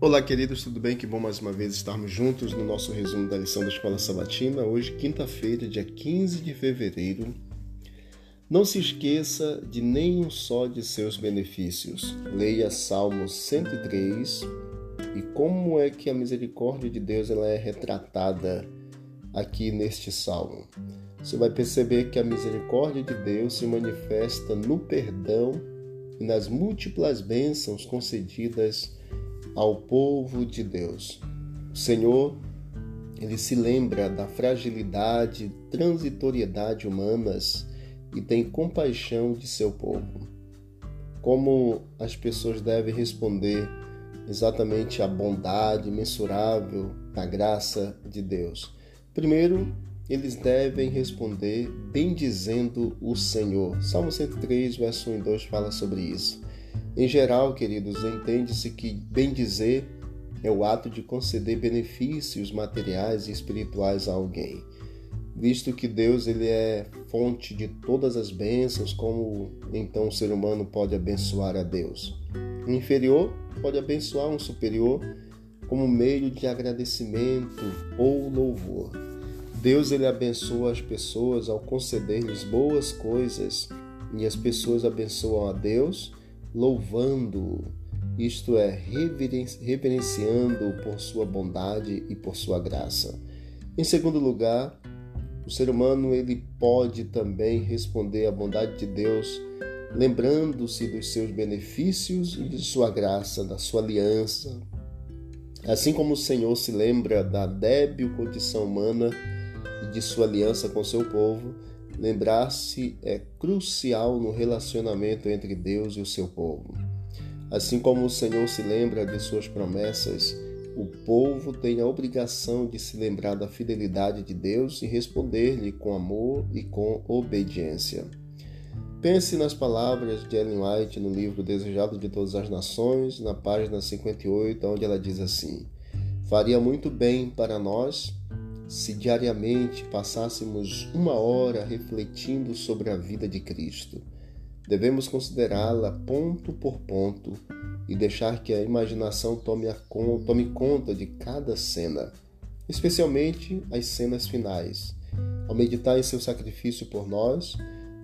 Olá, queridos, tudo bem? Que bom mais uma vez estarmos juntos no nosso resumo da lição da Escola Sabatina. Hoje, quinta-feira, dia 15 de fevereiro. Não se esqueça de nenhum só de seus benefícios. Leia Salmo 103 e como é que a misericórdia de Deus ela é retratada aqui neste salmo. Você vai perceber que a misericórdia de Deus se manifesta no perdão e nas múltiplas bênçãos concedidas ao povo de Deus. O Senhor, ele se lembra da fragilidade, transitoriedade humanas e tem compaixão de seu povo. Como as pessoas devem responder exatamente à bondade mensurável da graça de Deus? Primeiro, eles devem responder bendizendo o Senhor. Salmo 103, verso 1 e 2 fala sobre isso. Em geral, queridos, entende-se que bendizer é o ato de conceder benefícios materiais e espirituais a alguém. Visto que Deus ele é fonte de todas as bênçãos, como então o ser humano pode abençoar a Deus? O inferior pode abençoar um superior como meio de agradecimento ou louvor. Deus ele abençoa as pessoas ao conceder-lhes boas coisas e as pessoas abençoam a Deus louvando, isto é, reverenciando por sua bondade e por sua graça. Em segundo lugar, o ser humano ele pode também responder à bondade de Deus, lembrando-se dos seus benefícios e de sua graça, da sua aliança. Assim como o Senhor se lembra da débil condição humana e de sua aliança com seu povo, lembrar-se é crucial no relacionamento entre Deus e o seu povo. Assim como o Senhor se lembra de suas promessas, o povo tem a obrigação de se lembrar da fidelidade de Deus e responder-lhe com amor e com obediência. Pense nas palavras de Ellen White no livro Desejado de Todas as Nações, na página 58, onde ela diz assim: Faria muito bem para nós se diariamente passássemos uma hora refletindo sobre a vida de Cristo. Devemos considerá-la ponto por ponto e deixar que a imaginação tome, a, tome conta de cada cena, especialmente as cenas finais. Ao meditar em seu sacrifício por nós,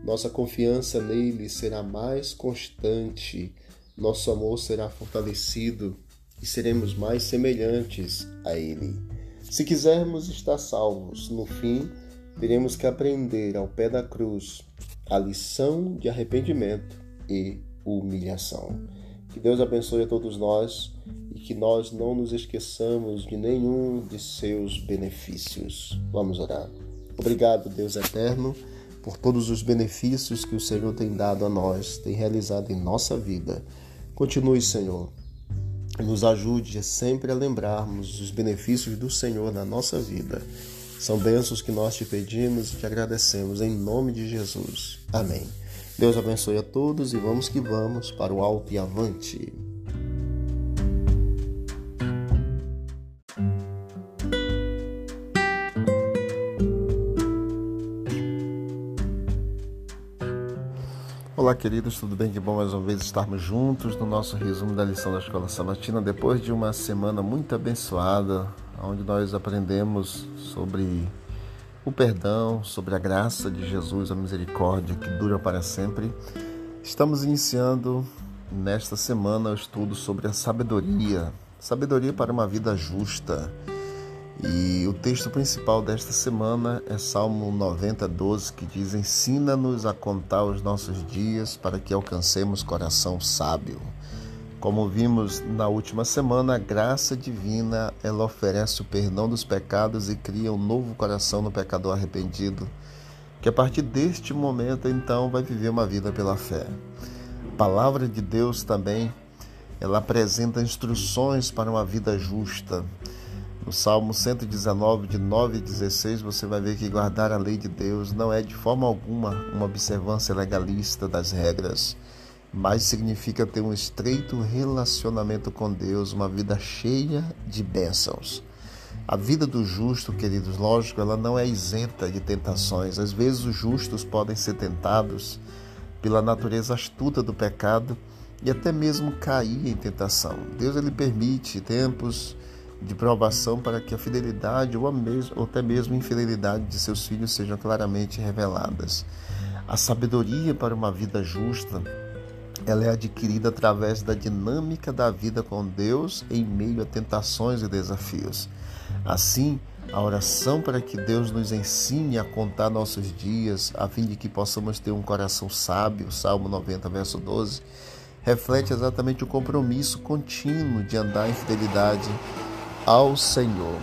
nossa confiança nele será mais constante, nosso amor será fortalecido e seremos mais semelhantes a ele. Se quisermos estar salvos, no fim, teremos que aprender ao pé da cruz a lição de arrependimento e humilhação. Que Deus abençoe a todos nós e que nós não nos esqueçamos de nenhum de seus benefícios. Vamos orar. Obrigado, Deus eterno, por todos os benefícios que o Senhor tem dado a nós, tem realizado em nossa vida. Continue, Senhor, nos ajude sempre a lembrarmos os benefícios do Senhor na nossa vida. São bênçãos que nós te pedimos e te agradecemos em nome de Jesus. Amém. Deus abençoe a todos e vamos que vamos para o alto e avante. Olá, queridos, tudo bem? Que bom mais uma vez estarmos juntos no nosso resumo da lição da Escola Sabatina, depois de uma semana muito abençoada, onde nós aprendemos sobre o perdão, sobre a graça de Jesus, a misericórdia que dura para sempre. Estamos iniciando nesta semana o estudo sobre a sabedoria, sabedoria para uma vida justa. E o texto principal desta semana é Salmo 90, 12, que diz: Ensina-nos a contar os nossos dias para que alcancemos coração sábio. Como vimos na última semana, a graça divina ela oferece o perdão dos pecados e cria um novo coração no pecador arrependido, que a partir deste momento então vai viver uma vida pela fé. A palavra de Deus também ela apresenta instruções para uma vida justa no Salmo 119, de 9 e 16, você vai ver que guardar a lei de Deus não é de forma alguma uma observância legalista das regras, mas significa ter um estreito relacionamento com Deus, uma vida cheia de bênçãos. A vida do justo, queridos, lógico, ela não é isenta de tentações. Às vezes os justos podem ser tentados pela natureza astuta do pecado e até mesmo cair em tentação. Deus ele permite tempos de provação para que a fidelidade ou, mesmo, ou até mesmo a infidelidade de seus filhos sejam claramente reveladas. A sabedoria para uma vida justa ela é adquirida através da dinâmica da vida com Deus em meio a tentações e desafios. Assim, a oração para que Deus nos ensine a contar nossos dias, a fim de que possamos ter um coração sábio, Salmo 90, verso 12, reflete exatamente o compromisso contínuo de andar em fidelidade ao Senhor.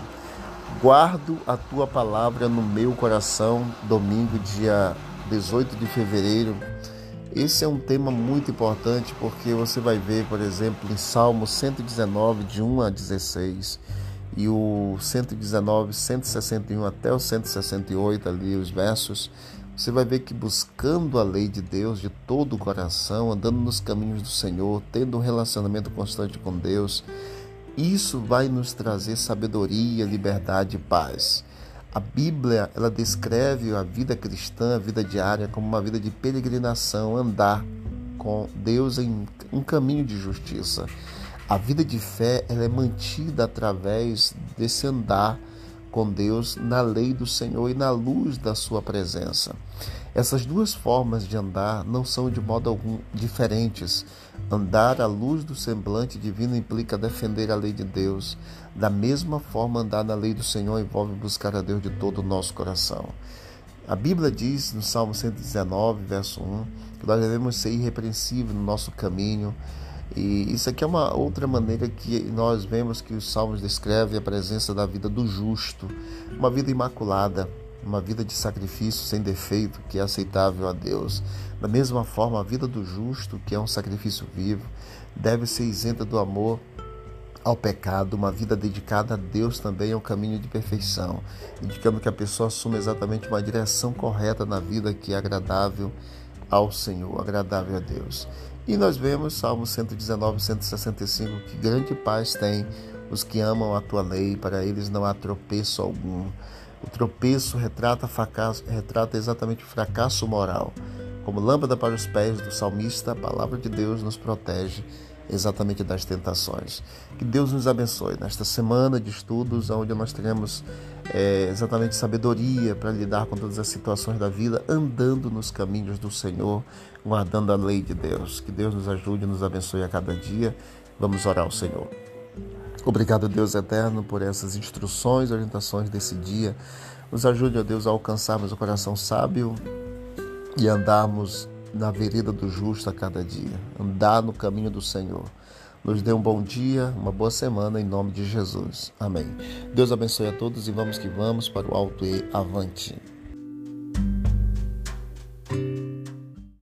Guardo a tua palavra no meu coração, domingo, dia 18 de fevereiro. Esse é um tema muito importante porque você vai ver, por exemplo, em Salmo 119, de 1 a 16, e o 119, 161 até o 168, ali os versos, você vai ver que buscando a lei de Deus de todo o coração, andando nos caminhos do Senhor, tendo um relacionamento constante com Deus, isso vai nos trazer sabedoria, liberdade e paz. A Bíblia, ela descreve a vida cristã, a vida diária, como uma vida de peregrinação, andar com Deus em um caminho de justiça. A vida de fé ela é mantida através desse andar com Deus na lei do Senhor e na luz da sua presença. Essas duas formas de andar não são de modo algum diferentes. Andar à luz do semblante divino implica defender a lei de Deus. Da mesma forma, andar na lei do Senhor envolve buscar a Deus de todo o nosso coração. A Bíblia diz no Salmo 119, verso 1, que nós devemos ser irrepreensíveis no nosso caminho, e isso aqui é uma outra maneira que nós vemos que os salmos descrevem a presença da vida do justo, uma vida imaculada, uma vida de sacrifício sem defeito, que é aceitável a Deus. Da mesma forma, a vida do justo, que é um sacrifício vivo, deve ser isenta do amor ao pecado, uma vida dedicada a Deus também é um caminho de perfeição, indicando que a pessoa assume exatamente uma direção correta na vida que é agradável ao Senhor, agradável a Deus. E nós vemos Salmo 119, 165 que grande paz tem os que amam a tua lei, para eles não há tropeço algum. O tropeço retrata, fracasso, retrata exatamente o fracasso moral. Como lâmpada para os pés do salmista, a palavra de Deus nos protege exatamente das tentações. Que Deus nos abençoe nesta semana de estudos, onde nós teremos é, exatamente sabedoria para lidar com todas as situações da vida, andando nos caminhos do Senhor, guardando a lei de Deus. Que Deus nos ajude e nos abençoe a cada dia. Vamos orar ao Senhor. Obrigado, Deus eterno, por essas instruções, orientações desse dia. Nos ajude, ó Deus, a alcançarmos o coração sábio e andarmos na vereda do justo a cada dia, andar no caminho do Senhor. Nos dê um bom dia, uma boa semana em nome de Jesus. Amém. Deus abençoe a todos e vamos que vamos para o alto e avante.